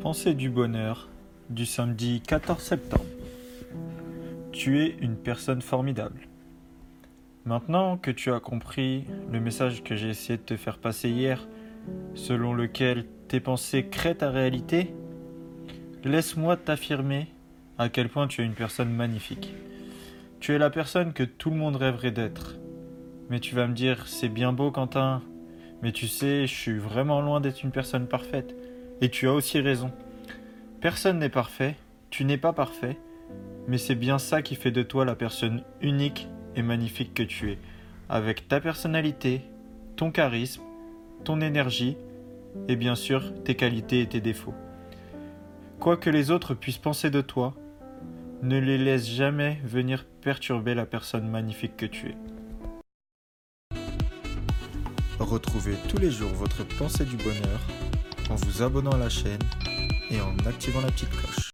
Pensée du bonheur du samedi 14 septembre. Tu es une personne formidable. Maintenant que tu as compris le message que j'ai essayé de te faire passer hier, selon lequel tes pensées créent ta réalité, laisse-moi t'affirmer à quel point tu es une personne magnifique. Tu es la personne que tout le monde rêverait d'être. Mais tu vas me dire, c'est bien beau Quentin, mais tu sais, je suis vraiment loin d'être une personne parfaite. Et tu as aussi raison. Personne n'est parfait, tu n'es pas parfait, mais c'est bien ça qui fait de toi la personne unique et magnifique que tu es, avec ta personnalité, ton charisme, ton énergie, et bien sûr tes qualités et tes défauts. Quoi que les autres puissent penser de toi, ne les laisse jamais venir perturber la personne magnifique que tu es. Retrouvez tous les jours votre pensée du bonheur en vous abonnant à la chaîne et en activant la petite cloche.